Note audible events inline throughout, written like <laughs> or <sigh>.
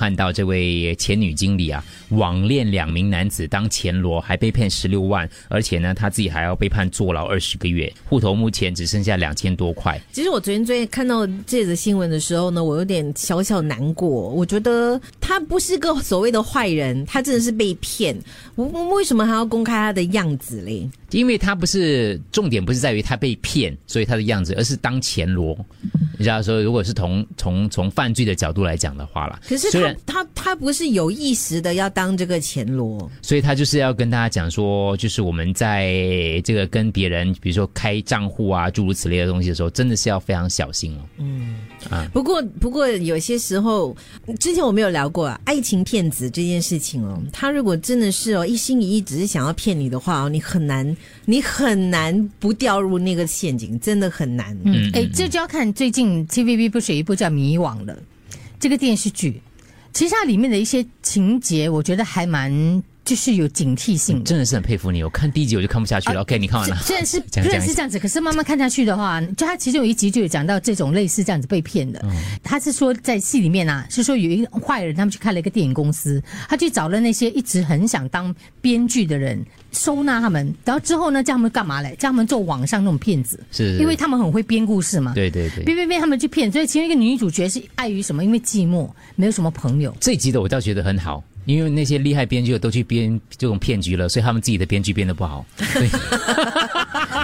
看到这位前女经理啊，网恋两名男子当前罗，还被骗十六万，而且呢，他自己还要被判坐牢二十个月，户头目前只剩下两千多块。其实我昨天最看到这则新闻的时候呢，我有点小小难过。我觉得他不是个所谓的坏人，他真的是被骗。我我为什么还要公开他的样子嘞？因为他不是重点，不是在于他被骗，所以他的样子，而是当前罗。你知道说，如果是从从从犯罪的角度来讲的话啦，可是他他他不是有意识的要当这个前罗，所以他就是要跟大家讲说，就是我们在这个跟别人，比如说开账户啊，诸如此类的东西的时候，真的是要非常小心哦。嗯啊，不过不过有些时候，之前我们有聊过啊，爱情骗子这件事情哦，他如果真的是哦一心一意只是想要骗你的话哦，你很难你很难不掉入那个陷阱，真的很难。嗯，哎，这就要看最近。TVB 不是有一部叫《迷惘》的这个电视剧，其实它里面的一些情节，我觉得还蛮。就是有警惕性，真的是很佩服你。我看第一集我就看不下去了。OK，你看完了？虽然是 <laughs> 虽然是这样子，可是慢慢看下去的话，就他其实有一集就有讲到这种类似这样子被骗的。他是说在戏里面啊，是说有一个坏人，他们去开了一个电影公司，他去找了那些一直很想当编剧的人，收纳他们，然后之后呢，叫他们干嘛嘞？叫他们做网上那种骗子，是因为他们很会编故事嘛。对对对，编编编他们去骗，所以其中一个女主角是碍于什么？因为寂寞，没有什么朋友。这一集的我倒觉得很好。因为那些厉害编剧都去编这种骗局了，所以他们自己的编剧编的不好。<laughs> 对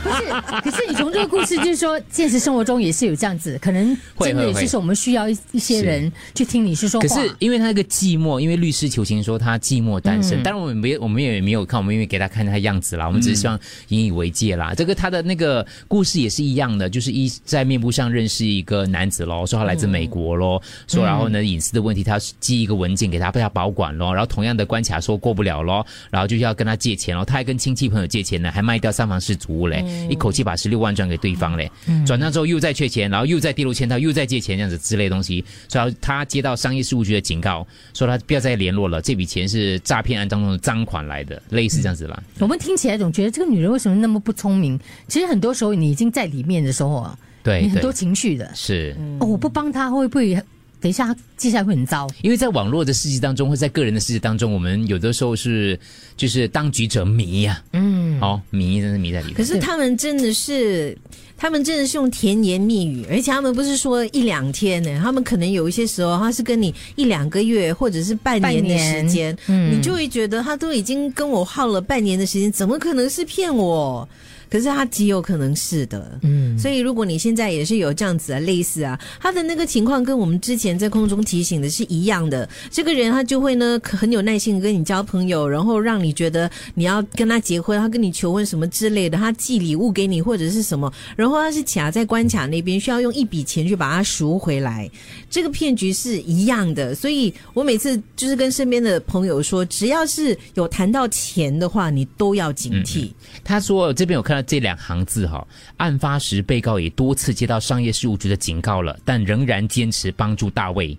不是，可是你从这个故事就是说，现实生活中也是有这样子，可能真的也是我们需要一一些人去听你是说话。可是因为他那个寂寞，因为律师求情说他寂寞单身，当然我们没我们也没有看，我们因为给他看他样子啦，我们只是希望引以为戒啦。这个他的那个故事也是一样的，就是一在面部上认识一个男子咯，说他来自美国咯，说然后呢隐私的问题，他寄一个文件给他，被他保管咯。然后同样的关卡说过不了咯，然后就要跟他借钱咯，他还跟亲戚朋友借钱呢，还卖掉三房四祖屋嘞，一口气把十六万转给对方嘞，转账之后又再缺钱，然后又在跌入圈套，又再借钱这样子之类东西，所以他接到商业事务局的警告，说他不要再联络了，这笔钱是诈骗案当中的赃款来的，类似这样子啦。我们听起来总觉得这个女人为什么那么不聪明？其实很多时候你已经在里面的时候啊，对你很多情绪的，是哦，我不帮他会不会？等一下，接下来会很糟。因为在网络的世界当中，或在个人的世界当中，我们有的时候是就是当局者迷呀。嗯，好迷，真是迷在里面。可是他们真的是，他们真的是用甜言蜜语，而且他们不是说一两天呢，他们可能有一些时候，他是跟你一两个月或者是半年的时间，你就会觉得他都已经跟我耗了半年的时间，怎么可能是骗我？可是他极有可能是的，嗯，所以如果你现在也是有这样子的类似啊，他的那个情况跟我们之前在空中提醒的是一样的。这个人他就会呢很有耐心跟你交朋友，然后让你觉得你要跟他结婚，他跟你求婚什么之类的，他寄礼物给你或者是什么，然后他是卡在关卡那边，需要用一笔钱去把它赎回来。这个骗局是一样的，所以我每次就是跟身边的朋友说，只要是有谈到钱的话，你都要警惕。他说这边有看。那这两行字哈，案发时被告也多次接到商业事务局的警告了，但仍然坚持帮助大卫。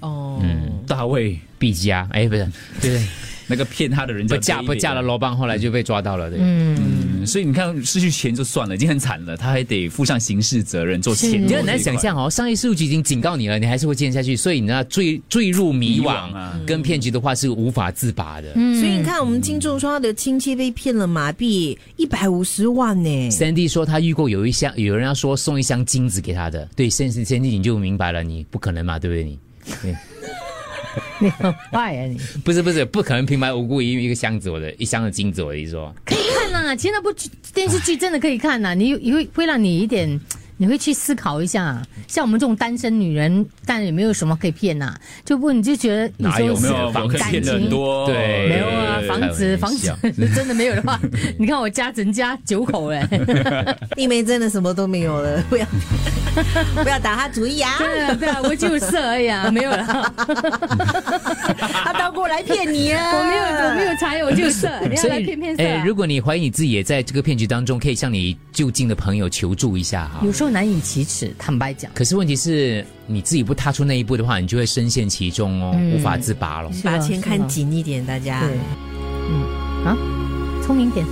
哦，嗯，大卫毕加，哎，不是，对。那个骗他的人不嫁不嫁了罗邦，后来就被抓到了。对，嗯，所以你看失去钱就算了，已经很惨了，他还得负上刑事责任做钱。你很难想象哦，商业事务局已经警告你了，你还是会坚持下去。所以你知道坠坠入迷惘啊，跟骗局的话是无法自拔的。所以你看，我们听众说他的亲戚被骗了马币一百五十万呢。Sandy 说他遇过有一箱，有人要说送一箱金子给他的。对，Sandy Sandy 你就明白了，你不可能嘛，对不对？你。<laughs> 你很坏啊！你 <laughs> 不是不是不可能平白无故一一个箱子我的一箱的金子我的意思说 <laughs> 可以看呐，其实那部剧电视剧真的可以看呐，你你会会让你一点。你会去思考一下，像我们这种单身女人，但也没有什么可以骗呐。就不你就觉得哪有没有感情多？对，没有啊，房子房子真的没有的话，你看我家人家九口哎，<laughs> 弟妹真的什么都没有了，不要不要打他主意啊！对啊对啊，我就是而已啊，没有了。<laughs> 他倒过来骗你啊！<laughs> 我没有我没有财，我就色，你要来骗骗色。哎，如果你怀疑你自己也在这个骗局当中，可以向你就近的朋友求助一下哈。有时候。难以启齿，坦白讲。可是问题是，你自己不踏出那一步的话，你就会深陷其中哦，无法自拔了。把钱看紧一点，大家。嗯，啊，聪明点。